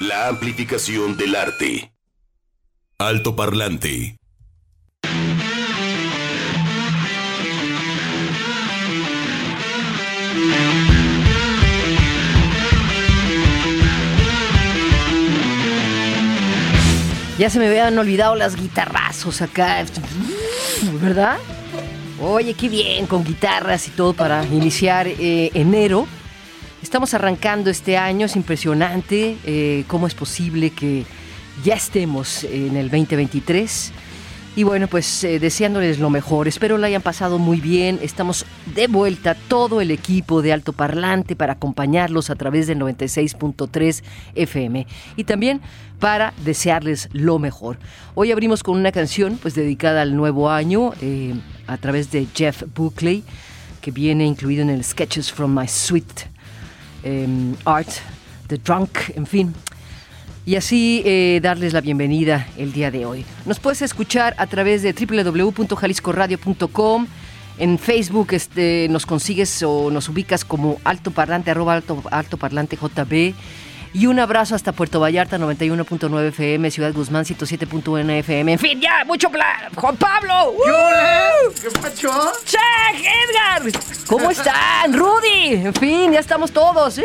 La amplificación del arte. Alto parlante. Ya se me habían olvidado las guitarrazos acá, ¿verdad? Oye, qué bien, con guitarras y todo para iniciar eh, enero. Estamos arrancando este año, es impresionante eh, cómo es posible que ya estemos en el 2023. Y bueno, pues eh, deseándoles lo mejor. Espero lo hayan pasado muy bien. Estamos de vuelta todo el equipo de Alto Parlante para acompañarlos a través del 96.3 FM. Y también para desearles lo mejor. Hoy abrimos con una canción pues dedicada al nuevo año eh, a través de Jeff Buckley, que viene incluido en el Sketches from My Sweet em, Art, The Drunk, en fin y así eh, darles la bienvenida el día de hoy. Nos puedes escuchar a través de www.jaliscoradio.com. En Facebook este, nos consigues o nos ubicas como alto parlante, arroba alto, alto parlante JB. Y un abrazo hasta Puerto Vallarta, 91.9 FM, Ciudad Guzmán, 107.1 FM. En fin, ya, mucho plan. Juan Pablo. ¿Qué pacho? ¡Check, Edgar! ¿Cómo están? Rudy. En fin, ya estamos todos.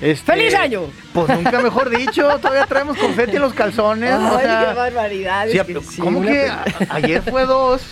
Este, ¡Feliz año! Pues nunca mejor dicho, todavía traemos confeti en los calzones. Ay, o sea, qué barbaridad. que sí, ¿Cómo que a- ayer fue dos?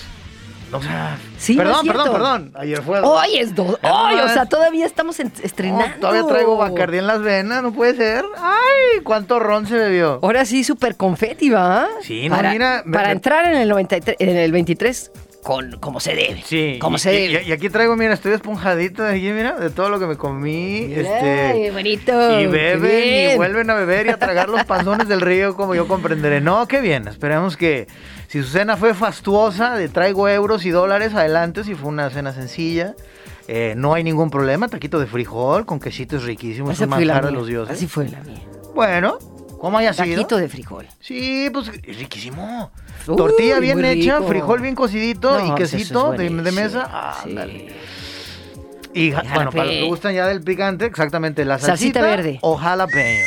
O sea, Sí, perdón, perdón, perdón. Ayer fue. Hoy es dos. Hoy, o sea, todavía estamos estrenando. todavía traigo Bacardí en las venas, no puede ser. Ay, cuánto ron se bebió. Ahora sí, súper confeti, ¿va? Sí, no, para, mira, me- Para me- entrar en el 93, en el 23 con como se debe. Sí. Como y, se debe. y aquí traigo, mira, estoy esponjadito de aquí, mira, de todo lo que me comí. Ay, este. bonito. Y beben y vuelven a beber y a tragar los panzones del río, como yo comprenderé. No, qué bien. Esperemos que si su cena fue fastuosa, de traigo euros y dólares, adelante. Si fue una cena sencilla, eh, no hay ningún problema. Taquito de frijol con quesito es riquísimo. Es Esa fue la de los dioses. Así fue la mía. Bueno, ¿cómo haya sido? Taquito de frijol. Sí, pues es riquísimo. Uy, Tortilla bien hecha, frijol bien cocidito No, y quesito es de, de mesa. Sí. Ándale. Y bueno, para los que gustan ya del picante, exactamente, la Salsita salsita verde. o jalapeño.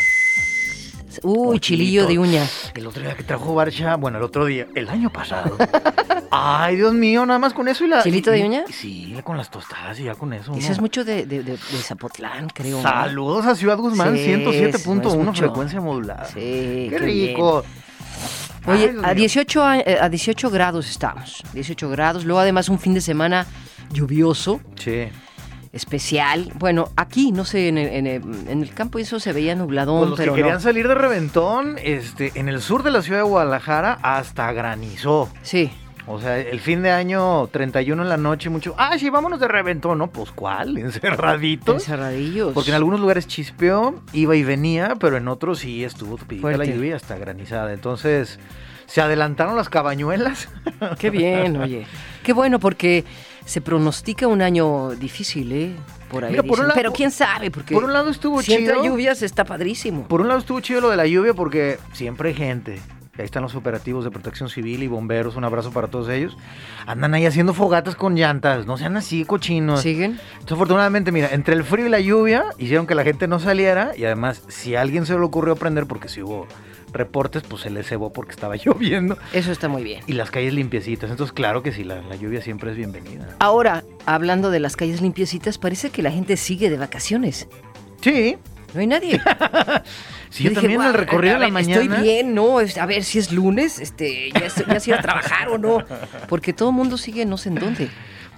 Uy, chilillo de uña. El otro día que trajo Barcha, bueno, el otro día, el año pasado. Ay, Dios mío, nada más con eso y la. ¿Chilito y- de y- uña? Sí, con las tostadas y ya con eso. Eso ¿no? es mucho de, de, de- de Zapotlán, creo. ¿no? Saludos a Ciudad Guzmán, Sí, eso es 107.1 mucho. frecuencia modulada. Sí, Qué, qué rico. Oye, Ay, a mío. 18, a, eh, a 18 grados estamos. 18 grados. Luego, además, un fin de semana lluvioso, Sí. Especial. Bueno, aquí, no sé, en el, en el- en el campo eso se veía nubladón, Pues los pero que querían no. salir de reventón, este, en el sur de la ciudad de Guadalajara hasta granizó. Sí. O sea, el fin de año 31 en la noche, mucho. Ah, sí, vámonos de reventón, ¿no? Pues cuál, encerraditos. Encerradillos. Porque en algunos lugares chispeó, iba y venía, pero en otros sí estuvo tupidita la lluvia hasta granizada. Entonces, se adelantaron las cabañuelas. Qué bien, oye. Qué bueno, porque se pronostica un año difícil, ¿eh? Por ahí. Mira, por un dicen. lado- pero quién sabe, porque Por un lado estuvo si chido. lluvias está padrísimo. Por un lado estuvo chido lo de la lluvia porque siempre hay gente. Ahí están los operativos de protección civil y bomberos. Un abrazo para todos ellos. Andan ahí haciendo fogatas con llantas. No sean así cochinos. ¿Siguen? Entonces, afortunadamente, mira, entre el frío y la lluvia hicieron que la gente no saliera. Y además, si a alguien se le ocurrió prender, porque si hubo reportes, pues se le cebó porque estaba lloviendo. Eso está muy bien. Y las calles limpiecitas. Entonces, claro que sí, la, la lluvia siempre es bienvenida. Ahora, hablando de las calles limpiecitas, parece que la gente sigue de vacaciones. Sí, No hay nadie. sí, yo, también "Guau, recorrido a de la mañana. Estoy bien, ¿no? A ver si es lunes, este, ya, se- ya se iba a trabajar o no. Porque todo el mundo sigue no sé en dónde.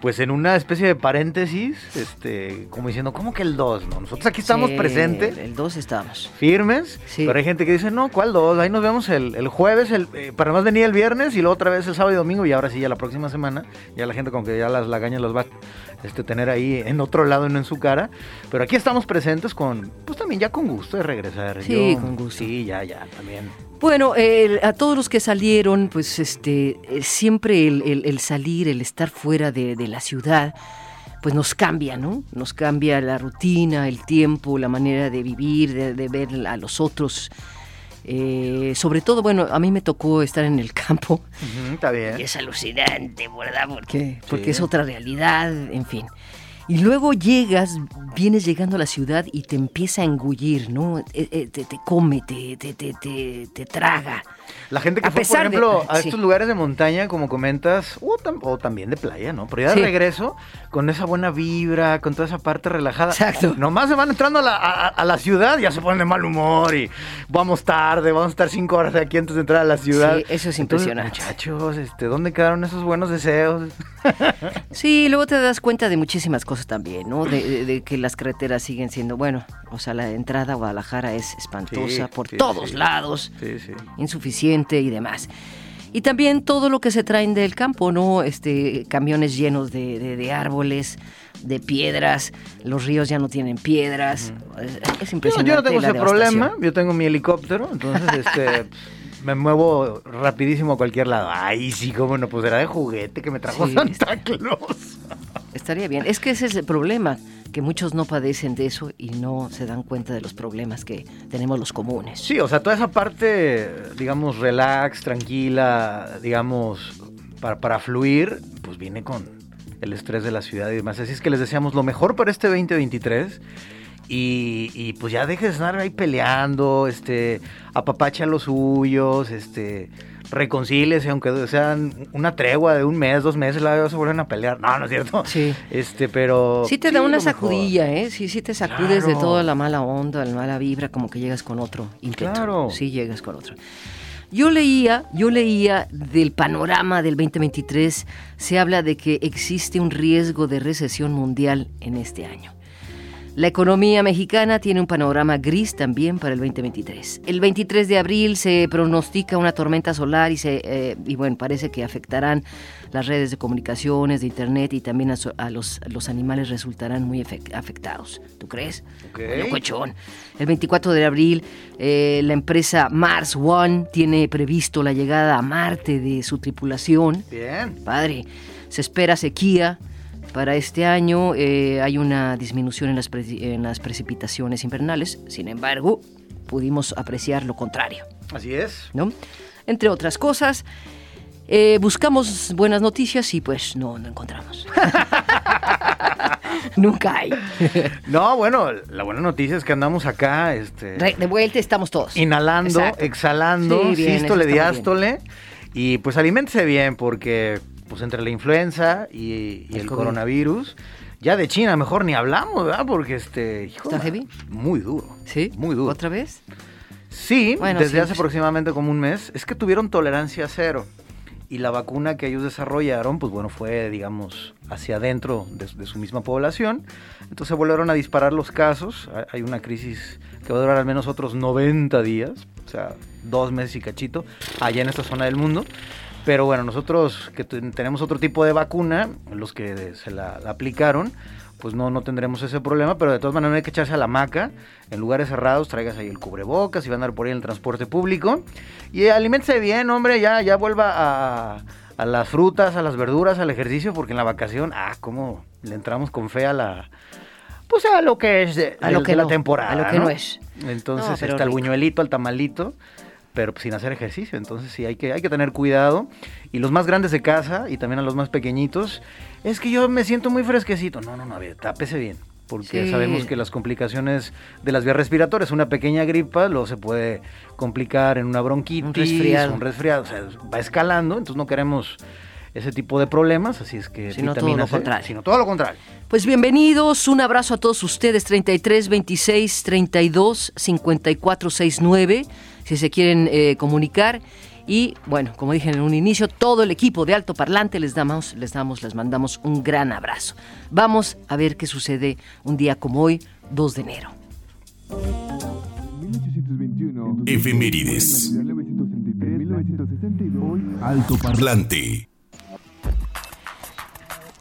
Pues en una especie de paréntesis, este, como diciendo, ¿cómo que el 2? No, nosotros aquí estamos Sí, presentes. El 2 estábamos. firmes, Sí. pero hay gente que dice, no, ¿cuál dos? Ahí nos vemos el, el jueves, el, eh, para más venir el viernes y luego otra vez el sábado y domingo y ahora sí ya la próxima semana, ya la gente con que ya las lagañas las va a este, tener ahí en otro lado y no en su cara, pero aquí estamos presentes con, pues también ya con gusto de regresar. Sí, con gusto. Sí, ya, ya, también. Bueno, el- a todos los que salieron, pues este, eh, siempre el, el- el salir, el estar fuera de, de la ciudad, pues nos cambia, ¿no? Nos cambia la rutina, el tiempo, la manera de vivir, de, de ver a los otros. Eh, sobre todo, bueno, a mí me tocó estar en el campo. Está bien. Y es alucinante, ¿verdad? Porque, porque es otra realidad, en fin. Y luego llegas, vienes llegando a la ciudad y te empieza a engullir, ¿no? Eh, eh, te, te come, te, te, te, te, traga. La gente que A fue, por pesar de- ejemplo, a sí. estos lugares de montaña, como comentas, o, tam- o también de playa, ¿no? Pero ya de Sí. regreso, con esa buena vibra, con toda esa parte relajada. Exacto. Nomás se van entrando a la, a- a la ciudad, ya se ponen de mal humor y vamos tarde, vamos a estar cinco horas aquí antes de entrar a la ciudad. Sí, eso es Entonces, impresionante. muchachos, este, ¿dónde quedaron esos buenos deseos? Sí, luego te das cuenta de muchísimas cosas también, ¿no? De, de- de que las carreteras siguen siendo, bueno, o sea, la entrada a Guadalajara es espantosa Sí, por sí, todos sí. lados. Insuficiente y demás. Y también todo lo que se traen del campo, ¿no? Este, camiones llenos de, de- de árboles, de piedras, los ríos ya no tienen piedras. Es, es Yo, impresionante. yo no tengo ese problema, yo tengo mi helicóptero, entonces este me muevo rapidísimo a cualquier lado. Ay, sí, cómo no, pues era de juguete que me trajo Sí, Santa Claus. Estaría bien. Es que ese es el problema, que muchos no padecen de eso y no se dan cuenta de los problemas que tenemos los comunes. Sí, o sea, toda esa parte, digamos, relax, tranquila, digamos, para, para fluir, pues viene con el estrés de la ciudad y demás. Así es que les deseamos lo mejor para este 2023. Y, y, pues ya deje de estar ahí peleando, este, apapacha los suyos, este, reconcíliese, aunque sean una tregua de un mes, dos meses, luego se vuelven a pelear. No, no es cierto. Sí. Este, pero. Sí te da una mejor. sacudilla, ¿eh? Sí, sí te sacudes de toda la mala onda, la mala vibra, como que llegas con otro. Claro. Sí llegas con otro. Yo leía, yo leía del panorama del 2023, se habla de que existe un riesgo de recesión mundial en este año. La economía mexicana tiene un panorama gris también para el 2023. El 23 de abril se pronostica una tormenta solar y, se, eh, y bueno, parece que afectarán las redes de comunicaciones, de internet y también a, los, los animales resultarán muy afectados. ¿Tú crees? Ok. Locochón. El 24 de abril, eh, la empresa Mars One tiene previsto la llegada a Marte de su tripulación. Bien. Padre, se espera sequía. Para este año eh, hay una disminución en las, pre- en las precipitaciones invernales, sin embargo, pudimos apreciar lo contrario, Así es. ¿no? Entre otras cosas, eh, buscamos buenas noticias y pues no, no encontramos. Nunca hay. No, bueno, la buena noticia es que andamos acá, este. Re- De vuelta estamos todos. inhalando, Exacto. exhalando, Sí, bien, sístole, diástole. Y pues aliméntese bien, porque pues entre la influenza y, y El el, coronavirus, ya de China mejor ni hablamos, ¿verdad? Porque este. hijo, ¿Está heavy? Muy duro. ¿Sí? Muy duro. ¿Otra vez? Sí, Bueno, desde sí, hace aproximadamente como un mes. Es que tuvieron tolerancia cero. Y la vacuna que ellos desarrollaron, pues bueno, fue, digamos, hacia adentro de, de su misma población. Entonces volvieron a disparar los casos. Ha- Hay una crisis que va a durar al menos otros 90 días, o sea, dos meses y cachito, allá en esta zona del mundo. Pero bueno, nosotros que ten- tenemos otro tipo de vacuna, los que se la, la aplicaron, pues no, no tendremos ese problema, pero de todas maneras no hay que echarse a la hamaca. En lugares cerrados traigas ahí el cubrebocas y va a andar por ahí en el transporte público. Y aliméntese bien, hombre, ya, ya vuelva a, a las frutas, a las verduras, al ejercicio, porque en la vacación, ah, cómo le entramos con fe a la... Pues a lo que es de, A lo que de la temporada. a lo que no es. Entonces No, está el buñuelito, al tamalito, pero pues sin hacer ejercicio. Entonces sí, hay que, hay que tener cuidado. Y los más grandes de casa y también a los más pequeñitos, es que yo me siento muy fresquecito. No, no, no, a ver, tápese bien. Porque Sí. sabemos que las complicaciones de las vías respiratorias, una pequeña gripa, luego se puede complicar en una bronquitis, Un resfriado. un resfriado, o sea, va escalando, entonces no queremos ese tipo de problemas, así es que Sino todo lo C, contrario. Sino todo lo contrario. Pues bienvenidos, un abrazo a todos ustedes, 33 26 32 54 69, si se quieren eh, comunicar. Y bueno, como dije en un inicio, todo el equipo de Alto Parlante les damos, les damos, les mandamos un gran abrazo. Vamos a ver qué sucede un día como hoy, 2 de enero. 1821. Efemérides. 1933, 1962. Alto Parlante.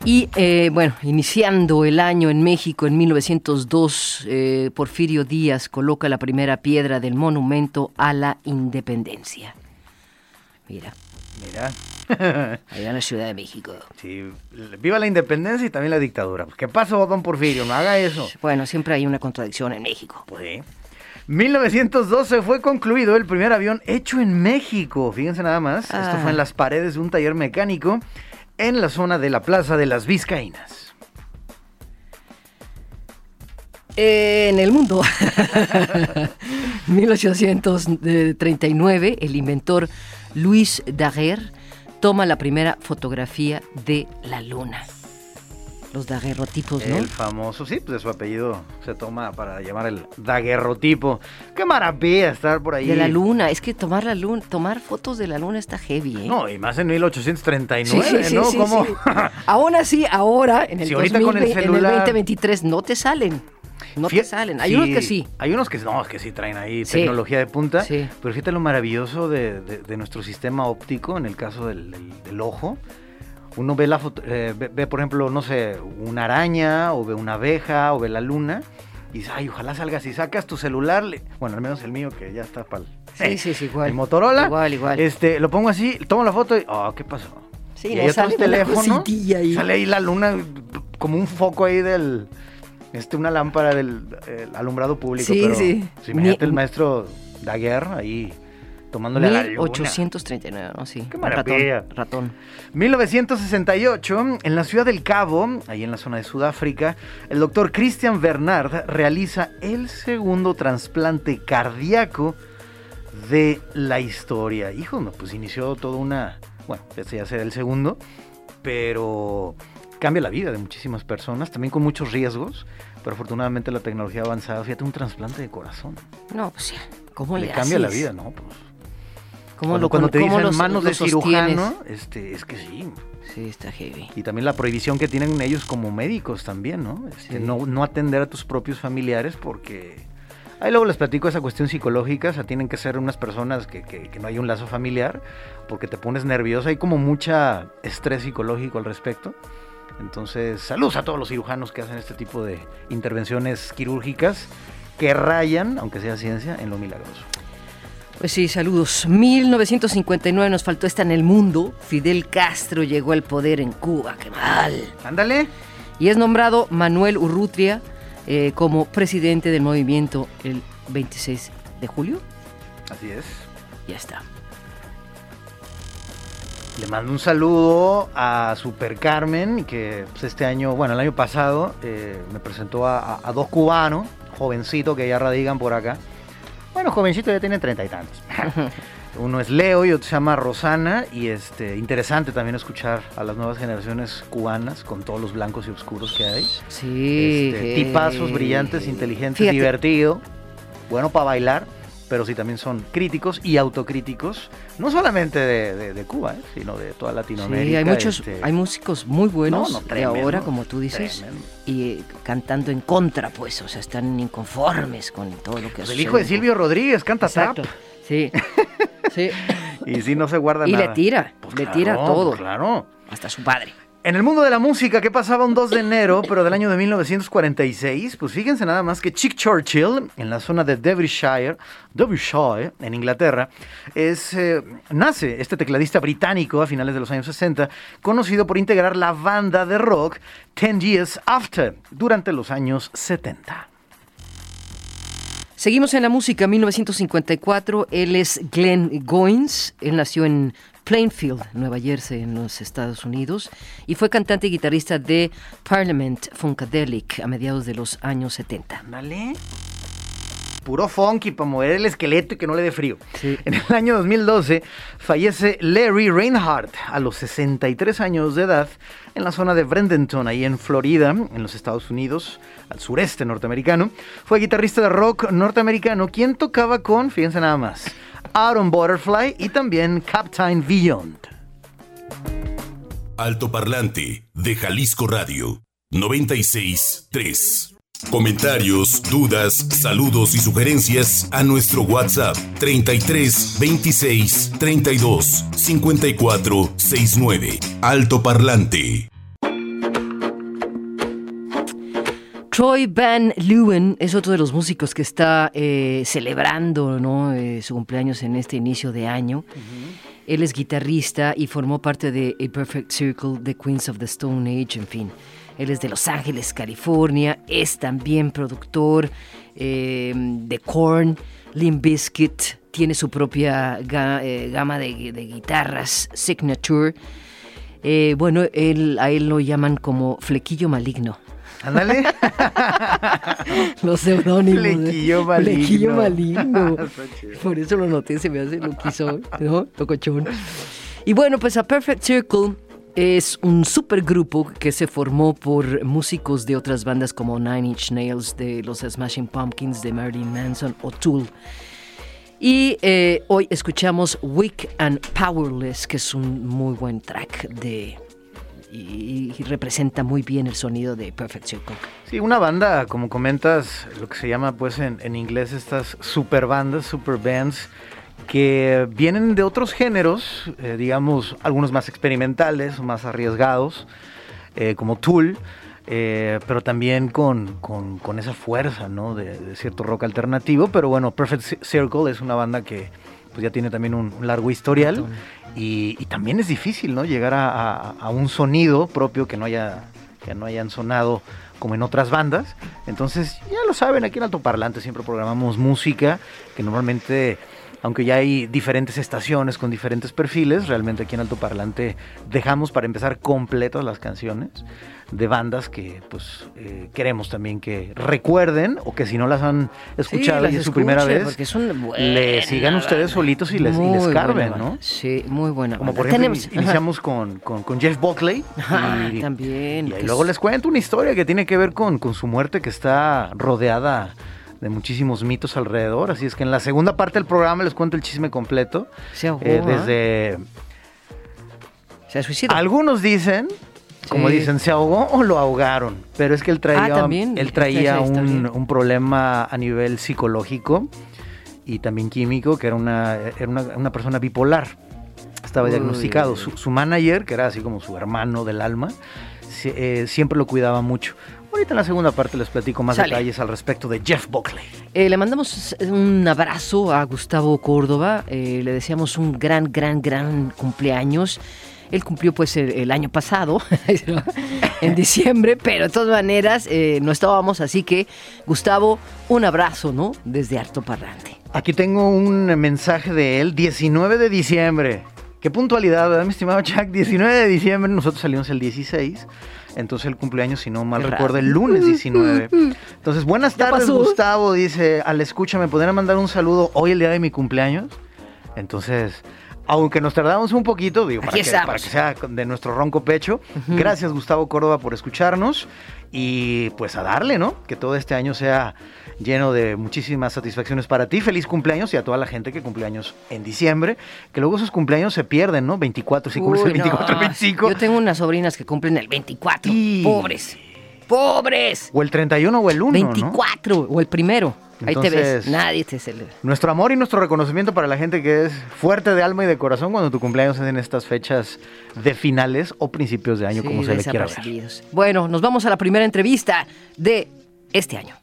Y eh, bueno, iniciando el año en México en 1902, eh, Porfirio Díaz coloca la primera piedra del monumento a la independencia. Mira, Mira. allá en la Ciudad de México. Sí, viva la independencia y también la dictadura. ¿Qué pasó, don Porfirio? No haga eso. Bueno, siempre hay una contradicción en México. Pues sí. 1912 fue concluido el primer avión hecho en México. Fíjense nada más. Esto Ah. fue en las paredes de un taller mecánico en la zona de la Plaza de las Vizcaínas. En el mundo. 1839, el inventor Luis Daguerre toma la primera fotografía de la luna. Los daguerrotipos, ¿no? El famoso, sí, pues de su apellido se toma para llamar el daguerrotipo. Qué maravilla estar por ahí. De la luna. Es que tomar la luna, tomar fotos de la luna está heavy, ¿eh? No, y más en 1839, Sí, sí, ¿no? sí, sí. Aún así, ahora, en el, con el 2020, en el celular- 2023, no te salen. No te salen. Hay unos que sí. Hay unos que no, que sí traen ahí Sí. tecnología de punta. Sí. Pero fíjate lo maravilloso de, de- de nuestro sistema óptico en el caso del, del- del ojo. Uno ve la foto, eh, ve, ve, por ejemplo, no sé, una araña, o ve una abeja, o ve la luna, y dices, ay, ojalá salga así. Sacas tu celular, le- bueno, al menos el mío que ya está para Sí, sí, sí, igual. el Motorola. Igual, igual. Este, lo pongo así, tomo la foto y, oh, ¿qué pasó? Sí, y no, hay sale teléfonos, ahí. sale ahí la luna como un foco ahí del, este, una lámpara del el alumbrado público. Sí, pero, sí. pues, imagínate el maestro Daguerre ahí tomándole a la luna. 1839, ¿no? Sí. Qué maravilla. Ratón. ratón. 1968, en la ciudad del Cabo, ahí en la zona de Sudáfrica, el doctor Christian Bernard realiza el segundo trasplante cardíaco de la historia. Hijo, no, pues inició toda una... Bueno, este ya será el segundo, pero cambia la vida de muchísimas personas, también con muchos riesgos, pero afortunadamente la tecnología ha avanzado. Fíjate, un trasplante de corazón. No, pues ya. ¿Cómo le, Le cambia la vida, ¿no? Pues, ¿Cómo cuando, lo, cuando te cómo dicen los- manos de cirujano, este, es que sí. Sí, está heavy. Y también la prohibición que tienen ellos como médicos también, ¿no? Este, Sí. no, no atender a tus propios familiares porque... Ahí luego les platico esa cuestión psicológica, o sea, tienen que ser unas personas que, que- que no hay un lazo familiar, porque te pones nerviosa, hay como mucha estrés psicológico al respecto. Entonces, saludos a todos los cirujanos que hacen este tipo de intervenciones quirúrgicas que rayan, aunque sea ciencia, en lo milagroso. Pues sí, saludos. 1959 nos faltó esta en el mundo. Fidel Castro llegó al poder en Cuba. ¡Qué mal! Ándale. Y es nombrado Manuel Urrutia eh, como presidente del movimiento el 26 de julio. Así es. Ya está. Le mando un saludo a Super Carmen, que pues, este año, bueno, el año pasado eh, me presentó a, a- a dos cubanos, jovencitos que ya radican por acá. Bueno, jovencito ya tienen treinta y tantos. Uno es Leo y otro se llama Rosana y este interesante también escuchar a las nuevas generaciones cubanas con todos los blancos y oscuros que hay. Sí. Este, tipazos brillantes, inteligentes, fíjate, divertido, bueno para bailar, pero sí también son críticos y autocríticos, no solamente de, de- de Cuba, ¿eh? sino de toda Latinoamérica. Sí, hay muchos, este, hay músicos muy buenos No, no, de ahora, como tú dices, tremendo. y eh, cantando en contra, pues, o sea, están inconformes con todo lo que pues el hijo de Silvio Rodríguez canta Exacto. tap Sí. sí. y sí no se guarda Y nada. le tira, Pues le claro, tira todo. claro. Hasta su padre. En el mundo de la música, ¿qué pasaba un 2 de enero, pero del año de 1946? Pues fíjense nada más que Chick Churchill, en la zona de Derbyshire, Derbyshire, en Inglaterra, es, eh, nace este tecladista británico a finales de los años 60, conocido por integrar la banda de rock Ten Years After, durante los años 70. Seguimos en la música, 1954. Él es Glenn Goins. Él nació en Plainfield, Nueva Jersey, en los Estados Unidos, y fue cantante y guitarrista de Parliament Funkadelic a mediados de los años 70. Ándale. Puro funky para mover el esqueleto y que no le dé frío. Sí. En el año 2012 fallece Larry Reinhardt a los 63 años de edad en la zona de Bradenton, ahí en Florida, en los Estados Unidos, al sureste norteamericano. Fue guitarrista de rock norteamericano quien tocaba con, fíjense nada más, Aaron Butterfly y también Captain Beyond. Altoparlante de Jalisco Radio 96.3. Comentarios, dudas, saludos y sugerencias a nuestro WhatsApp 33 26 32 54 69. Altoparlante. Troy Van Leeuwen es otro de los músicos que está eh, celebrando ¿no? eh, su cumpleaños en este inicio de año. Él es guitarrista y formó parte de A Perfect Circle, The Queens of the Stone Age, en fin. Él es de Los Ángeles, California. Es también productor eh, de Korn, Limp Bizkit. Tiene su propia ga- eh, gama de, de guitarras, Signature. Eh, bueno, él, a él lo llaman como flequillo maligno. Ándale. Los seudónimos. Flequillo maligno. Flequillo maligno. Por eso lo noté, se me hace loquizo, ¿no? Locochón. Y bueno, pues A Perfect Circle es un supergrupo que se formó por músicos de otras bandas como Nine Inch Nails, de los Smashing Pumpkins, de Marilyn Manson o Tool. Y eh, hoy escuchamos Weak and Powerless, que es un muy buen track de y, representa muy bien el sonido de Perfect Circle. Sí, una banda, como comentas, lo que se llama pues en, en inglés estas super bandas, super bands, que vienen de otros géneros, eh, digamos, algunos más experimentales, más arriesgados, eh, como Tool, eh, pero también con, con- con esa fuerza, ¿no? De, de cierto rock alternativo, pero bueno, Perfect Ci- Circle es una banda que pues ya tiene también un, un largo historial y, y también es difícil, ¿no? Llegar a, a- a un sonido propio que no haya que no hayan sonado como en otras bandas. Entonces, ya lo saben, aquí en Altoparlante siempre programamos música que normalmente, aunque ya hay diferentes estaciones con diferentes perfiles, realmente aquí en Altoparlante dejamos para empezar completas las canciones de bandas que pues eh, queremos también que recuerden o que si no las han escuchado Sí, y es su primera vez, le sigan ustedes banda. solitos y les, y les. ¿no? Sí, muy buena. Como banda. por ejemplo, Tenemos- iniciamos con, con, con Jeff Buckley. Ajá, y- también. y que luego es- les cuento una historia que tiene que ver con, con su muerte, que está rodeada de muchísimos mitos alrededor. Así es que en la segunda parte del programa les cuento el chisme completo. Se ahogó, Eh, desde Se suicidó. algunos dicen, como dicen, se ahogó o lo ahogaron. Pero es que él traía, Ah, él traía un, un problema a nivel psicológico y también químico, que era una, era una, una persona bipolar. Estaba Uy, diagnosticado. Su, su manager, que era así como su hermano del alma, eh, siempre lo cuidaba mucho. Ahorita en la segunda parte les platico más Sale. detalles al respecto de Jeff Buckley. Eh, le mandamos un abrazo a Gustavo Córdoba. eh, le deseamos un gran, gran, gran cumpleaños. Él cumplió pues el, el año pasado, en diciembre, pero de todas maneras eh, no estábamos, así que Gustavo, un abrazo, ¿no? Desde Alto Parlante. Aquí tengo un mensaje de él, 19 de diciembre. Qué puntualidad, ¿verdad, mi estimado Chuck? 19 de diciembre, nosotros salimos el 16. Entonces el cumpleaños, si no mal recuerdo, el lunes 19. Entonces, buenas tardes. Gustavo. Dice, al escucha, ¿me podrían mandar un saludo hoy, el día de mi cumpleaños? Entonces, aunque nos tardamos un poquito, digo, que, para que sea de nuestro ronco pecho. Gracias, Gustavo Córdoba, por escucharnos. Y pues a darle, ¿no? Que todo este año sea lleno de muchísimas satisfacciones para ti. Feliz cumpleaños y a toda la gente que cumpleaños en diciembre. Que luego esos cumpleaños se pierden, ¿no? 24, si cumples el Uy, no. 24, el 25. Yo tengo unas sobrinas que cumplen el 24. Y- Pobres. Pobres. O el 31 o el 1, ¿no? 24 o el primero. Ahí te ves. Nadie te celebra. Nuestro amor y nuestro reconocimiento para la gente que es fuerte de alma y de corazón cuando tu cumpleaños es en estas fechas de finales o principios de año, Sí, como se le quiera ver. Bueno, nos vamos a la primera entrevista de este año.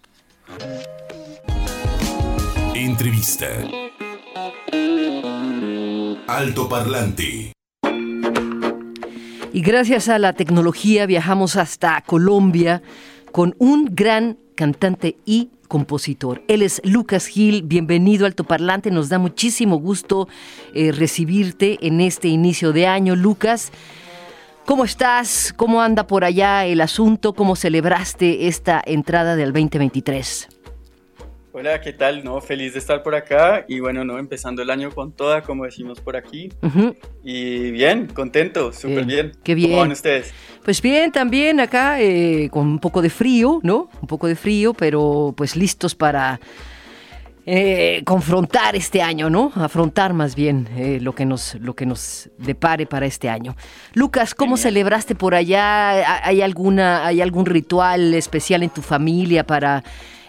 Entrevista. Alto Parlante. Y gracias a la tecnología viajamos hasta Colombia con un gran cantante y compositor. Él es Lucas Gil, bienvenido al Altoparlante, nos da muchísimo gusto eh, recibirte en este inicio de año. Lucas, ¿cómo estás? ¿Cómo anda por allá el asunto? ¿Cómo celebraste esta entrada del 2023? Hola, ¿qué tal? No, feliz de estar por acá y bueno, no, empezando el año con toda, como decimos por aquí. Ujú. Y bien, contento, súper Bien, bien. qué bien. ¿Cómo van ustedes? Pues bien, también acá eh, con un poco de frío, ¿no? Un poco de frío, pero pues listos para eh, confrontar este año, ¿no? Afrontar más bien eh, lo, que nos, lo que nos depare para este año. Lucas, ¿cómo Genial. celebraste por allá? ¿Hay, alguna, ¿Hay algún ritual especial en tu familia para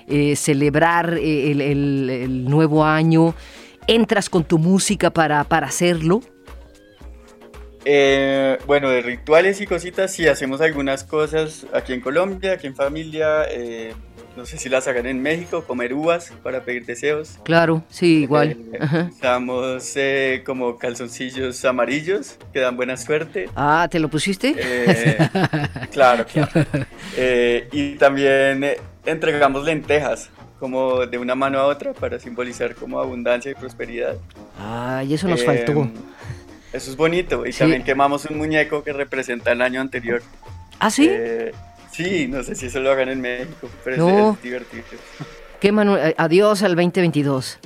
eh, celebrar eh, el, el- el nuevo año? ¿Entras con tu música para, para hacerlo? Eh, bueno, de rituales y cositas, sí, hacemos algunas cosas aquí en Colombia, aquí en familia. eh, no sé si las hagan en México, comer uvas para pedir deseos. Claro, sí, igual. Eh, usamos eh, como calzoncillos amarillos que dan buena suerte. Ah, ¿te lo pusiste? Eh, claro, claro. Eh, y también eh, entregamos lentejas, como de una mano a otra, para simbolizar como abundancia y prosperidad. Ay, eso nos Eh, faltó. Eso es bonito. Y Sí. también quemamos un muñeco que representa el año anterior. ¿Ah, sí? Eh, Sí, no sé si eso lo hagan en México, pero es- No. es divertido. ¿Qué, Manuel? Adiós al 2022.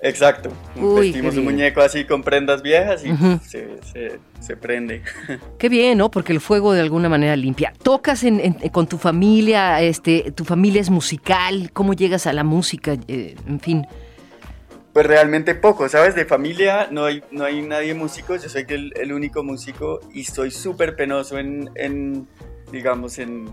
Exacto. Uy, Vestimos un muñeco así con prendas viejas y se, se- se prende. Qué bien, ¿no? Porque el fuego de alguna manera limpia. ¿Tocas en- en- con tu familia? Este, ¿Tu familia es musical? ¿Cómo llegas a la música? Eh, en fin. Pues realmente poco, ¿sabes? De familia no hay, no hay nadie músico, yo soy el, el único músico y soy súper penoso en, en, digamos, en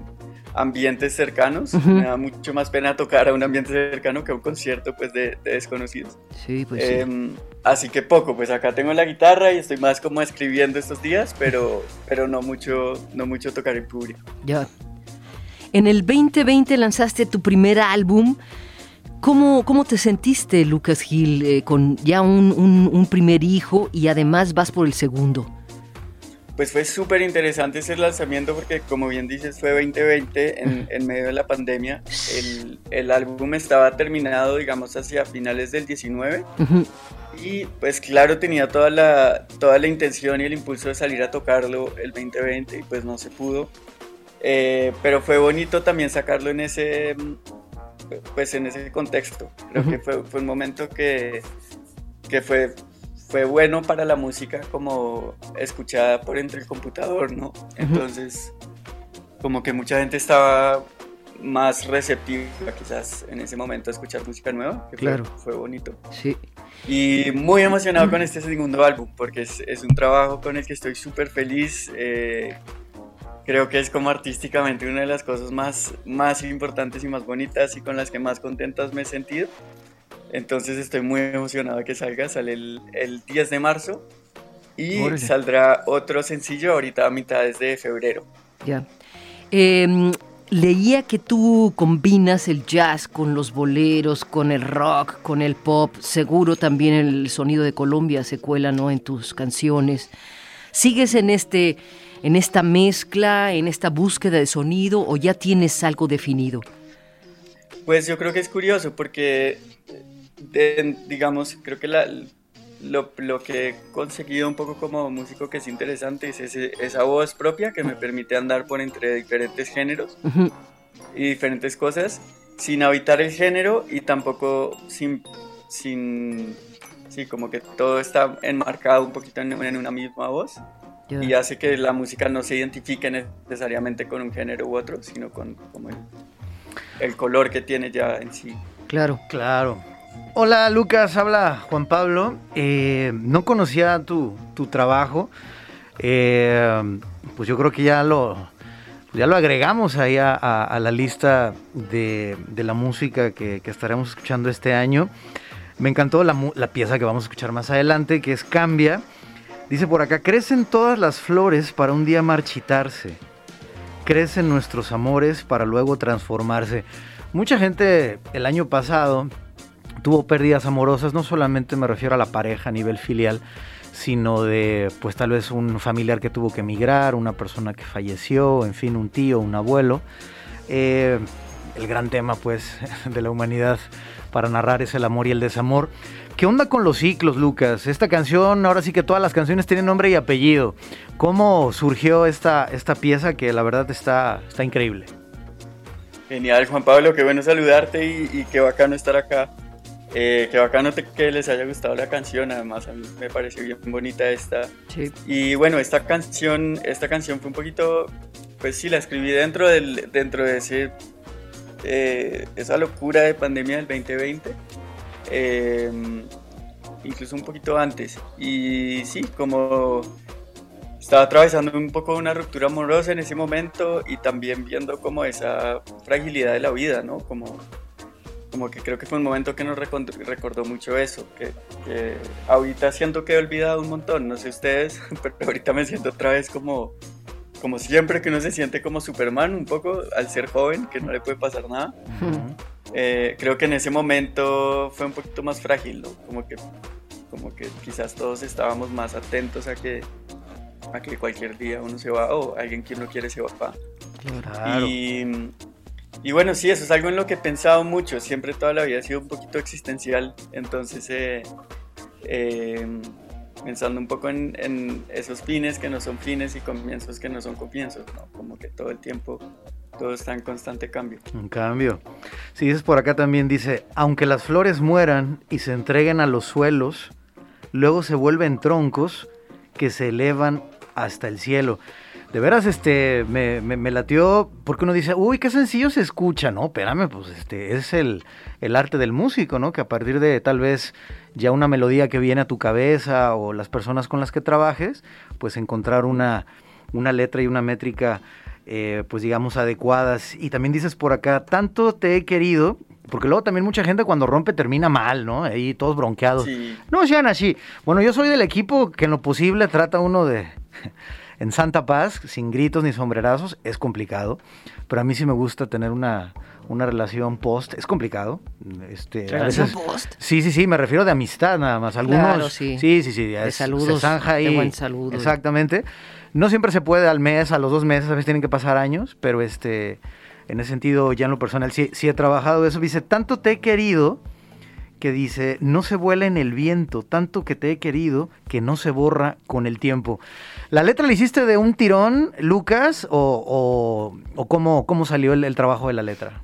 ambientes cercanos. Me da mucho más pena tocar a un ambiente cercano que a un concierto pues de, de desconocidos. Sí, pues sí. Em, así que poco, pues acá tengo la guitarra y estoy más como escribiendo estos días, pero, pero no, mucho, no mucho tocar en público. Ya. En el 2020 lanzaste tu primer álbum. ¿Cómo, cómo te sentiste, Lucas Gil, eh, con ya un, un- un primer hijo y además vas por el segundo? Pues fue súper interesante ese lanzamiento porque como bien dices fue 2020 en, en medio de la pandemia. El, el álbum estaba terminado digamos hacia finales del 19 Ujú, y pues claro tenía toda la, toda la intención y el impulso de salir a tocarlo el 2020 y pues no se pudo. Eh, pero fue bonito también sacarlo en ese, pues en ese contexto. Creo que fue, fue un momento que, que fue, fue bueno para la música como escuchada por entre el computador, ¿no? Entonces, como que mucha gente estaba más receptiva quizás en ese momento a escuchar música nueva, que Claro. fue bonito. Sí. Y muy emocionado con este segundo álbum, porque es, es un trabajo con el que estoy súper feliz. eh, creo que es como artísticamente una de las cosas más, más importantes y más bonitas y con las que más contentas me he sentido. Entonces estoy muy emocionado que salga, sale el, el 10 de marzo y Órale. saldrá otro sencillo ahorita a mitades de febrero. Ya. Eh, leía que tú combinas el jazz con los boleros, con el rock, con el pop. Seguro también el sonido de Colombia se cuela, ¿no? En tus canciones. ¿Sigues en este, en esta mezcla, en esta búsqueda de sonido, o ya tienes algo definido? Pues yo creo que es curioso porque, de- digamos, creo que la- lo, lo que he conseguido un poco como músico que es interesante es ese- esa voz propia que me permite andar por entre diferentes géneros Ujú, y diferentes cosas sin habitar el género y tampoco sin, sin sí, como que todo está enmarcado un poquito en, en una misma voz y hace que la música no se identifique necesariamente con un género u otro, sino con como el, el color que tiene ya en sí. Claro. Claro. Hola Lucas, habla Juan Pablo. Eh, no conocía tu, tu trabajo. Eh, pues yo creo que ya lo, ya lo agregamos ahí a, la lista de, de la música que, que estaremos escuchando este año. Me encantó la, la pieza que vamos a escuchar más adelante, que es Cambia. Dice por acá, crecen todas las flores para un día marchitarse. Crecen nuestros amores para luego transformarse. Mucha gente el año pasado tuvo pérdidas amorosas, no solamente me refiero a la pareja a nivel filial, sino de pues tal vez un familiar que tuvo que emigrar, una persona que falleció, en fin, un tío, un abuelo. Eh, el gran tema pues de la humanidad para narrar es el amor y el desamor. ¿Qué onda con los ciclos, Lucas? Esta canción, ahora sí que todas las canciones tienen nombre y apellido. ¿Cómo surgió esta, esta pieza que la verdad está, está increíble? Genial, Juan Pablo, qué bueno saludarte y, y qué bacano estar acá. Eh, qué bacano te- que les haya gustado la canción, además a mí me pareció bien bonita esta. Sí. Y bueno, esta canción, esta canción fue un poquito, pues sí, la escribí dentro, del, dentro de ese, eh, esa locura de pandemia del 2020, eh, incluso un poquito antes. Y sí, como estaba atravesando un poco una ruptura amorosa en ese momento y también viendo como esa fragilidad de la vida, ¿no? Como, como que creo que fue un momento que nos recordó mucho eso, que, que ahorita siento que he olvidado un montón, no sé ustedes, pero ahorita me siento otra vez como, como siempre que uno se siente como Superman un poco al ser joven, que no le puede pasar nada. Eh, creo que en ese momento fue un poquito más frágil, ¿no? Como que, como que quizás todos estábamos más atentos a que, a que cualquier día uno se va o alguien que uno quiere se va. Claro. Y, y bueno, sí, eso es algo en lo que he pensado mucho. Siempre toda la vida ha sido un poquito existencial. Entonces, eh, eh, pensando un poco en, esos fines que no son fines y comienzos que no son comienzos. Como que todo el tiempo todo está en constante cambio. En cambio, si dices por acá también dice, aunque las flores mueran y se entreguen a los suelos, luego se vuelven troncos que se elevan hasta el cielo. De veras, este, me, me- me latió porque uno dice, uy, qué sencillo se escucha, ¿no? Espérame, pues este, es el, el arte del músico, ¿no? Que a partir de tal vez ya una melodía que viene a tu cabeza o las personas con las que trabajes, pues encontrar una, una letra y una métrica, eh, pues digamos, adecuadas. Y también dices por acá, tanto te he querido, porque luego también mucha gente cuando rompe termina mal, ¿no? Ahí todos bronqueados. Sí, No sean así. Bueno, yo soy del equipo que en lo posible trata uno de... En Santa Paz, sin gritos ni sombrerazos, es complicado. Pero a mí sí me gusta tener una, una relación post. Es complicado. Este, ¿Relación veces- post? Sí, sí, sí, me refiero de amistad nada más. Algunos. Claro, sí. Sí, sí, sí. De saludos, se zanja de buen saludo. Exactamente. No siempre se puede al mes, a los dos meses, a veces tienen que pasar años, pero este, en ese sentido, ya en lo personal, sí, sí he trabajado eso. Dice, tanto te he querido que dice, no se vuela en el viento, tanto que te he querido que no se borra con el tiempo. ¿La letra la hiciste de un tirón, Lucas, o, o- o cómo, cómo salió el, el trabajo de la letra?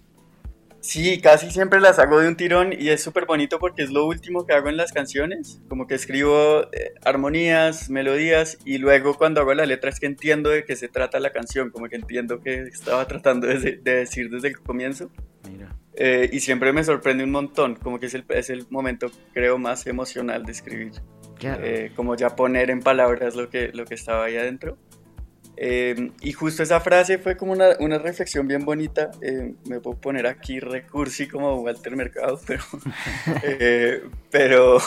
Sí, casi siempre las hago de un tirón y es súper bonito porque es lo último que hago en las canciones. Como que escribo eh, armonías, melodías y luego cuando hago la letra es que entiendo de qué se trata la canción, como que entiendo qué estaba tratando de, de decir desde el comienzo. Mira. Eh, y siempre me sorprende un montón, como que es el, es el momento creo más emocional de escribir. Ya. Eh, como ya poner en palabras lo que, lo que estaba ahí adentro. Eh, y justo esa frase fue como una, una reflexión bien bonita. eh, me puedo poner aquí recursi como Walter Mercado, pero, eh, pero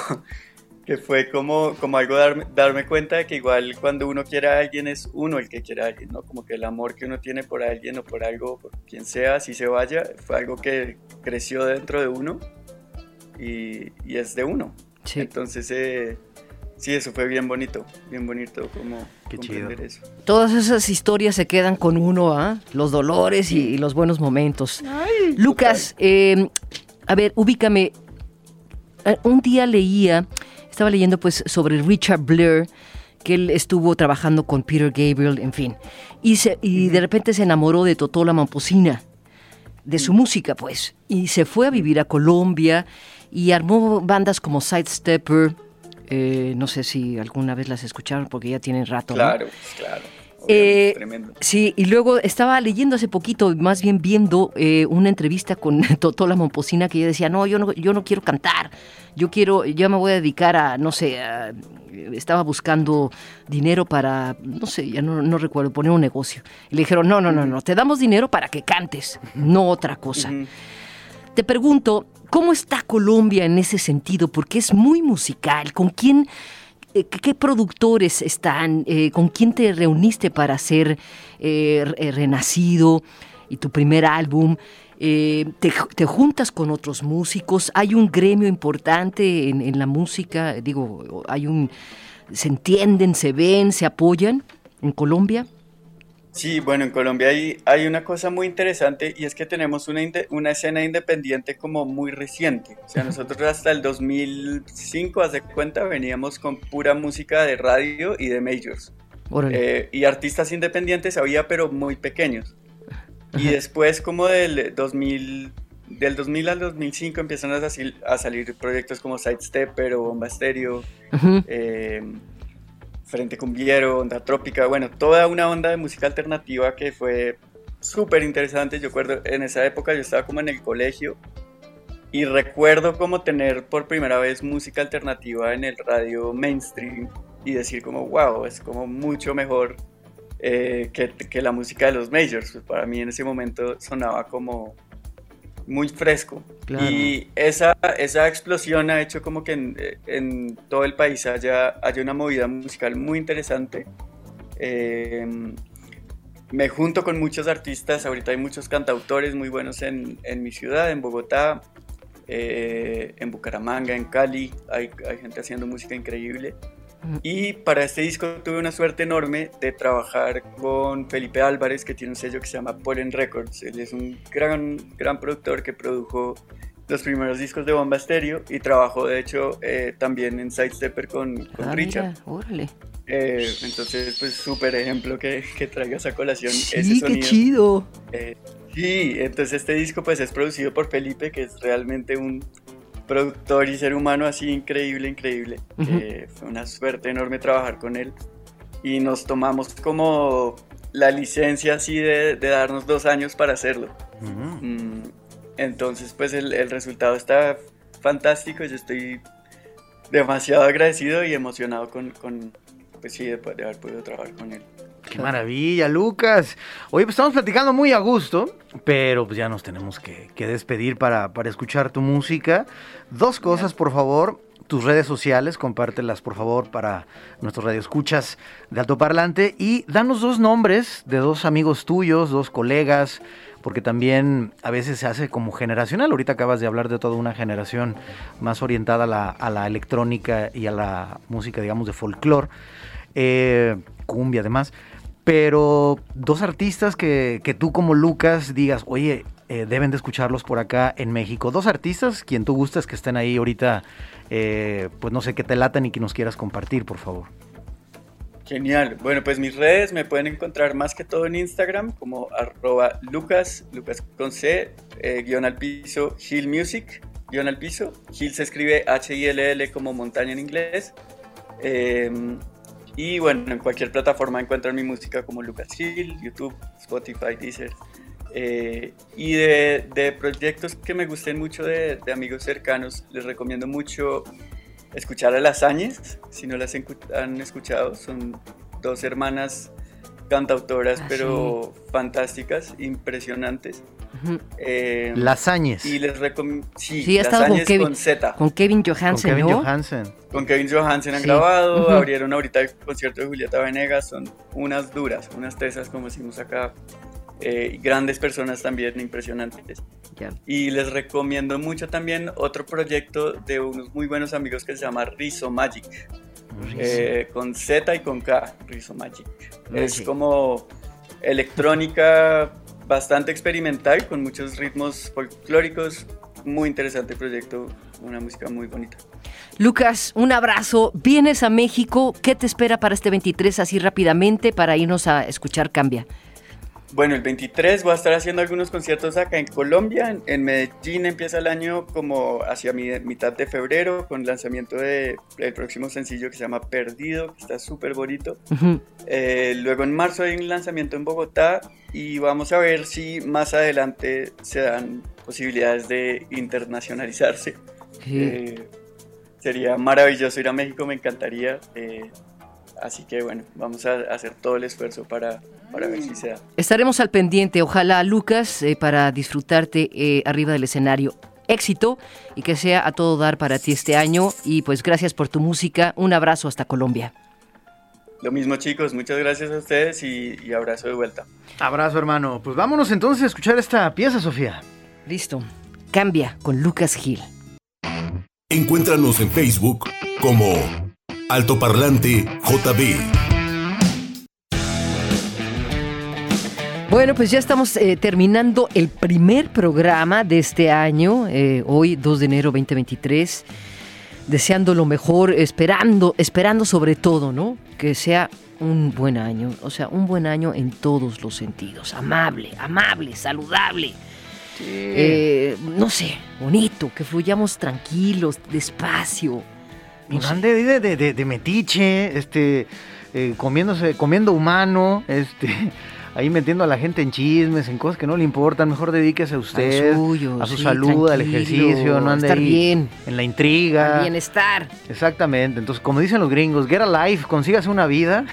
que fue como, como algo darme, darme cuenta de que igual cuando uno quiere a alguien es uno el que quiere a alguien, ¿no? Como que el amor que uno tiene por alguien o por algo, por quien sea, si se vaya, fue algo que creció dentro de uno y, y es de uno. Sí. Entonces, eh, sí, eso fue bien bonito, bien bonito como Qué comprender chido. eso. Todas esas historias se quedan con uno, ¿ah? Los dolores y, y los buenos momentos. Lucas, eh, a ver, ubícame. Eh, Un día leía, estaba leyendo pues sobre Richard Blair, que él estuvo trabajando con Peter Gabriel, en fin. Y, se- y de repente se enamoró de Totó la Mamposina, de su música, pues. Y se fue a vivir a Colombia y armó bandas como Sidestepper. eh, no sé si alguna vez las escucharon porque ya tienen rato. ¿no? Claro, claro. Eh, tremendo. Sí, y luego estaba leyendo hace poquito, más bien viendo eh, una entrevista con Totó la Momposina que ella decía, no, yo no, yo no quiero cantar, yo quiero, yo me voy a dedicar a, no sé, a- estaba buscando dinero para, no sé, ya no, no recuerdo, poner un negocio. Y le dijeron, no, no, no, no, te damos dinero para que cantes, no otra cosa. Te pregunto, ¿cómo está Colombia en ese sentido? Porque es muy musical. ¿Con quién, eh, qué, qué productores están? Eh, ¿Con quién te reuniste para hacer eh, Re- Renacido y tu primer álbum? Eh, te, te juntas con otros músicos? ¿Hay un gremio importante en, en la música? Digo, hay un... ¿Se entienden, se ven, se apoyan en Colombia? Sí, bueno, en Colombia hay, hay una cosa muy interesante y es que tenemos una, una escena independiente como muy reciente. O sea, nosotros hasta el 2005, hace cuenta, veníamos con pura música de radio y de majors. Eh, y artistas independientes había, pero muy pequeños. Y después, como del 2000, del 2000 al 2005, empiezan a, salir- a salir proyectos como Sidestepper o Bomba Estéreo, eh, Frente Cumbiero, Onda Trópica, bueno, toda una onda de música alternativa que fue súper interesante. Yo recuerdo, en esa época yo estaba como en el colegio y recuerdo como tener por primera vez música alternativa en el radio mainstream y decir como, wow, es como mucho mejor eh, que, que la música de los majors. Pues para mí en ese momento sonaba como muy fresco. Claro. Y esa, esa explosión ha hecho como que en, en todo el país haya, haya una movida musical muy interesante. Eh, me junto con muchos artistas, ahorita hay muchos cantautores muy buenos en, en mi ciudad, en Bogotá, eh, en Bucaramanga, en Cali, hay, hay gente haciendo música increíble. Y para este disco tuve una suerte enorme de trabajar con Felipe Álvarez, que tiene un sello que se llama Pollen Records. Él es un gran, gran productor que produjo los primeros discos de Bomba Estéreo y trabajó de hecho eh, también en Sidestepper con, con Ah, Richard. mira. Eh, entonces, pues súper ejemplo que, que traigas a colación ese Sí, qué sonido. chido. Eh, sí, entonces este disco pues es producido por Felipe, que es realmente un productor y ser humano así increíble, increíble. Eh, fue una suerte enorme trabajar con él y nos tomamos como la licencia así de, de darnos dos años para hacerlo. Ujú. Mm, entonces pues el, el resultado está fantástico, yo estoy demasiado agradecido y emocionado con, con pues sí, de, de haber podido trabajar con él. Qué maravilla, Lucas. Oye, pues estamos platicando muy a gusto, pero pues ya nos tenemos que, que despedir para, para escuchar tu música. Dos cosas, por favor. Tus redes sociales, compártelas, por favor, para nuestros radioescuchas de altoparlante. Y danos dos nombres de dos amigos tuyos, dos colegas, porque también a veces se hace como generacional. Ahorita acabas de hablar de toda una generación más orientada a la, a la electrónica y a la música, digamos, de folclore eh, cumbia además, pero dos artistas que, que tú como Lucas digas, oye, eh, deben de escucharlos por acá en México. Dos artistas, quien tú gustas que estén ahí ahorita, eh, pues no sé, que te latan y que nos quieras compartir, por favor. Genial. Bueno, pues mis redes me pueden encontrar más que todo en Instagram como arroba lucas, lucas con C, eh, guion al piso, Hill Music, guion al piso. Hill se escribe H-I-L-L como montaña en inglés. Y bueno, en cualquier plataforma encuentran mi música como Lucas Hill, YouTube, Spotify, Deezer. Eh, y de, de proyectos que me gusten mucho de, de amigos cercanos, les recomiendo mucho escuchar a las Áñez, si no las han escuchado, son dos hermanas cantautoras, Ah, pero fantásticas, impresionantes. Eh, Lasañes. y les recomiendo, sí, Sí, ha Las estado con Kevin, con Z, con Kevin con Johansen, Kevin ¿no? Johansen. con Kevin Johansen han Sí. grabado, Ujú. abrieron ahorita el concierto de Julieta Venegas, son unas duras, unas tesas, como decimos acá, eh, grandes personas también, impresionantes. Y les recomiendo mucho también otro proyecto de unos muy buenos amigos que se llama Rizo Magic. Eh, con Z y con K, Rizo Magic. Es como electrónica bastante experimental, con muchos ritmos folclóricos. Muy interesante proyecto, una música muy bonita. Lucas, un abrazo. Vienes a México. ¿Qué te espera para este 23 así rápidamente para irnos a escuchar Cambia? Bueno, el 23 voy a estar haciendo algunos conciertos acá en Colombia. En, Medellín empieza el año como hacia mi- mitad de febrero con el lanzamiento del próximo sencillo que se llama Perdido, que está súper bonito. Ujú. Eh, luego en marzo hay un lanzamiento en Bogotá y vamos a ver si más adelante se dan posibilidades de internacionalizarse. Sí. Eh, sería maravilloso ir a México, me encantaría. eh, así que bueno, vamos a hacer todo el esfuerzo para, para ver si se da. Estaremos al pendiente. Ojalá, Lucas, eh, para disfrutarte eh, arriba del escenario. Éxito y que sea a todo dar para ti este año. Y pues gracias por tu música. Un abrazo hasta Colombia. Lo mismo chicos, muchas gracias a ustedes y, y abrazo de vuelta. Abrazo, hermano. Pues vámonos entonces a escuchar esta pieza, Sofía. Listo. Cambia con Lucas Gil. Encuéntranos en Facebook como Altoparlante JB. Bueno, pues ya estamos eh, terminando el primer programa de este año, eh, hoy 2 de enero 2023, deseando lo mejor, esperando, esperando sobre todo, ¿no? Que sea un buen año, o sea, un buen año en todos los sentidos, amable, amable, saludable, eh, no sé, bonito, que fluyamos tranquilos, despacio. Y No ande de, de, de- de metiche, este, comiéndose, comiendo humano, este, ahí metiendo a la gente en chismes, en cosas que no le importan. Mejor dedíquese a usted, lo suyo, a su sí, salud, al ejercicio, no a ande estar ahí bien, en la intriga. al bienestar. Exactamente. Entonces, como dicen los gringos, get a life, consígase una vida,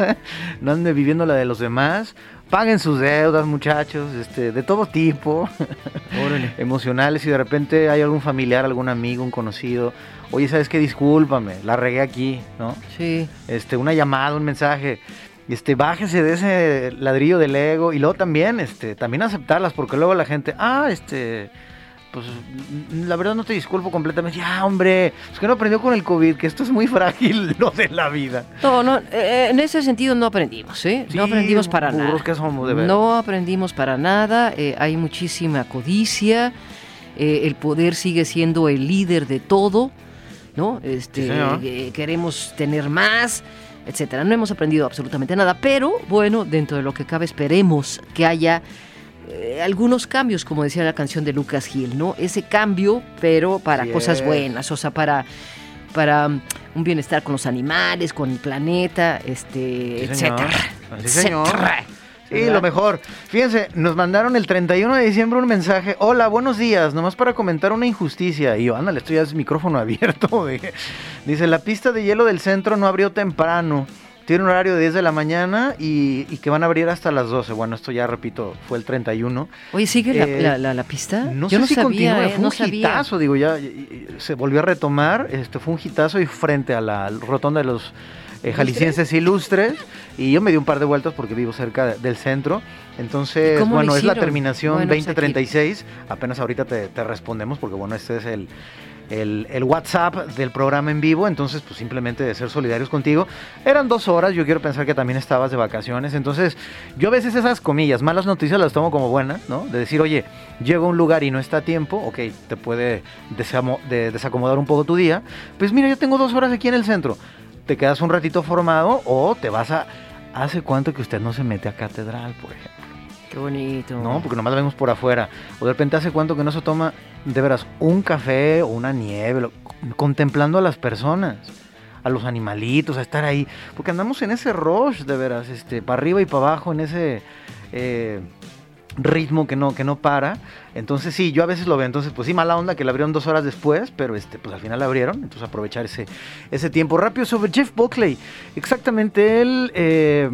no ande viviendo la de los demás. Paguen sus deudas, muchachos, este, de todo tipo. emocionales, si de repente hay algún familiar, algún amigo, un conocido, oye, ¿sabes qué? Discúlpame, la regué aquí, ¿no? Sí. Este, una llamada, un mensaje, este, bájese de ese ladrillo del ego y luego también, este, también aceptarlas, porque luego la gente, ah, este, pues mm, la verdad no te disculpo completamente, ya, hombre, es que no aprendió con el COVID, que esto es muy frágil, lo de la vida. No, no, eh, en ese sentido no aprendimos, ¿eh? no Sí, aprendimos para nada. que somos, de veras. No aprendimos para nada, eh, hay muchísima codicia, eh, el poder sigue siendo el líder de todo, ¿no? Este, Sí, eh, queremos tener más, etcétera. No hemos aprendido absolutamente nada, pero bueno, dentro de lo que cabe esperemos que haya eh, algunos cambios, como decía la canción de Lucas Hill, ¿no? Ese cambio, pero para cosas buenas, o sea, para para um, un bienestar con los animales, con el planeta, este, Sí, señor. etcétera. Sí, señor. etcétera. Sí, ¿Verdad? lo mejor. Fíjense, nos mandaron el 31 de diciembre un mensaje. Hola, buenos días. Nomás para comentar una injusticia. Y yo, ándale, estoy ya es micrófono abierto. Dije. Dice, la pista de hielo del centro no abrió temprano. Tiene un horario de 10 de la mañana y, y que van a abrir hasta las 12. Bueno, esto ya repito, fue el 31. Oye, ¿sigue la, Eh, la- la- la pista? No Yo sé no si sabía, continúa, eh, fue no un sabía. hitazo, digo, ya y- y- se volvió a retomar, este fue un hitazo y frente a la rotonda de los eh, jaliscienses ilustres, y yo me di un par de vueltas porque vivo cerca de- del centro, entonces, ¿Y cómo lo bueno, es la terminación Bueno, pues, 2036, apenas ahorita te, te respondemos porque, bueno, este es el... El, el WhatsApp del programa en vivo, entonces pues simplemente de ser solidarios contigo. Eran dos horas, yo quiero pensar que también estabas de vacaciones, entonces yo a veces esas comillas, malas noticias las tomo como buenas, ¿no? De decir, oye, llego a un lugar y no está a tiempo, ok, te puede desacomodar un poco tu día. Pues mira, yo tengo dos horas aquí en el centro. Te quedas un ratito formado o te vas a... ¿Hace cuánto que usted no se mete a catedral, por ejemplo? Qué bonito. No, porque nomás la vemos por afuera. O de repente hace cuánto que no se toma, de veras, un café o una nieve, lo- contemplando a las personas, a los animalitos, a estar ahí. Porque andamos en ese rush, de veras, este, para arriba y para abajo, en ese eh, ritmo que no, que no para. Entonces sí, yo a veces lo veo. Entonces, pues sí, mala onda que la abrieron dos horas después, pero este, pues al final la abrieron. Entonces aprovechar ese, ese tiempo. Rápido sobre Jeff Buckley. Exactamente, él eh,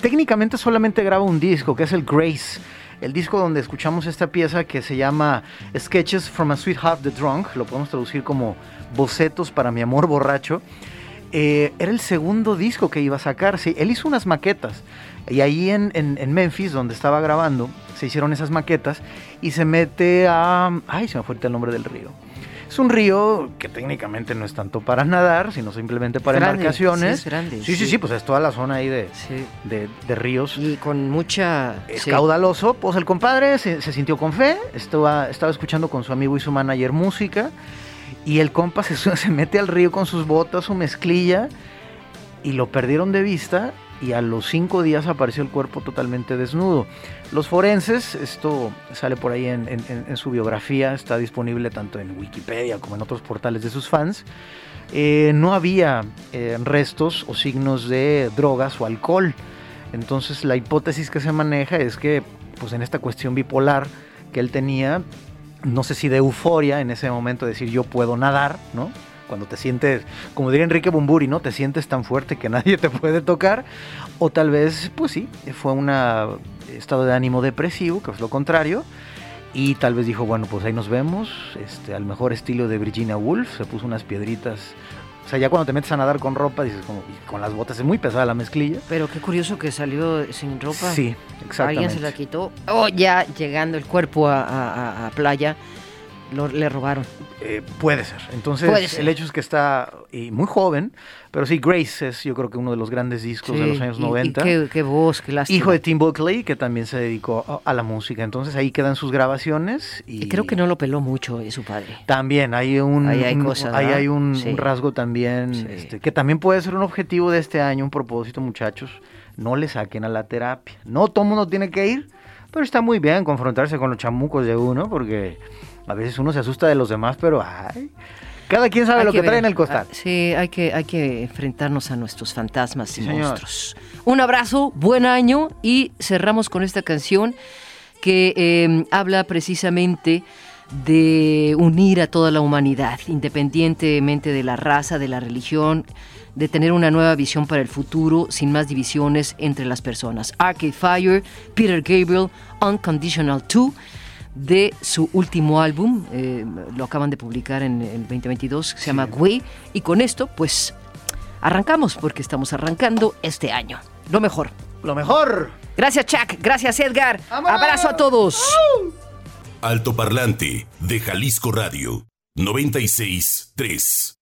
técnicamente solamente graba un disco, que es el Grace. El disco donde escuchamos esta pieza que se llama Sketches from a Sweetheart the Drunk, lo podemos traducir como Bocetos para mi amor borracho. Eh, era el segundo disco que iba a sacar. Sí, él hizo unas maquetas. Y ahí en, en- en Memphis, donde estaba grabando, se hicieron esas maquetas y se mete a... Ay, se me fue el nombre del río. Es un río que técnicamente no es tanto para nadar, sino simplemente para Grande, embarcaciones. sí, es grande, sí, sí, sí. sí, pues es toda la zona ahí de, Sí. de- de ríos. Y con mucha... Es caudaloso, pues el compadre se, se sintió con fe, estaba, estaba escuchando con su amigo y su manager música, y el compa se, se mete al río con sus botas, su mezclilla, y lo perdieron de vista, y a los cinco días apareció el cuerpo totalmente desnudo. Los forenses, esto sale por ahí en, en- en- su biografía, está disponible tanto en Wikipedia como en otros portales de sus fans, eh, no había eh, restos o signos de drogas o alcohol. Entonces la hipótesis que se maneja es que pues en esta cuestión bipolar que él tenía, no sé si de euforia en ese momento decir yo puedo nadar, ¿no? Cuando te sientes, como diría Enrique Bumburi, ¿no? Te sientes tan fuerte que nadie te puede tocar. O tal vez, pues sí, fue un estado de ánimo depresivo, que es lo contrario. Y tal vez dijo, bueno, pues ahí nos vemos, este, al mejor estilo de Virginia Woolf, se puso unas piedritas. O sea, ya cuando te metes a nadar con ropa, dices, como, y con las botas es muy pesada la mezclilla. Pero qué curioso que salió sin ropa. Sí, exactamente. Alguien se la quitó. O ya llegando el cuerpo a- a- a playa, lo- le robaron. Eh, puede ser. Entonces, Puede ser. el hecho es que está y muy joven, pero sí, Grace es yo creo que uno de los grandes discos de Sí, los años y- 90. Y, qué, qué voz, qué lástima. Hijo de Tim Buckley, que también se dedicó a, a la música. Entonces ahí quedan sus grabaciones. Y Y creo que no lo peló mucho eh, su padre. También hay un, Ahí hay un- cosas, ahí ¿verdad? hay un, Sí. un rasgo también Sí. este, que también puede ser un objetivo de este año, un propósito, muchachos. No le saquen a la terapia. No todo mundo tiene que ir, pero está muy bien confrontarse con los chamucos de uno, porque a veces uno se asusta de los demás, pero ay, cada quien sabe Hay lo que, trae en el costal. Ah, Sí, hay que, hay que enfrentarnos a nuestros fantasmas y señor. monstruos. Un abrazo, buen año y cerramos con esta canción que eh, habla precisamente de unir a toda la humanidad, independientemente de la raza, de la religión, de tener una nueva visión para el futuro sin más divisiones entre las personas. Arcade Fire, Peter Gabriel, Unconditional 2 de su último álbum, eh, lo acaban de publicar en el 2022, que se llama Way, y con esto pues arrancamos porque estamos arrancando este año. Lo mejor. Lo mejor. Gracias Chuck, gracias Edgar, ¡Vámonos! abrazo a todos. Altoparlante de Jalisco Radio 963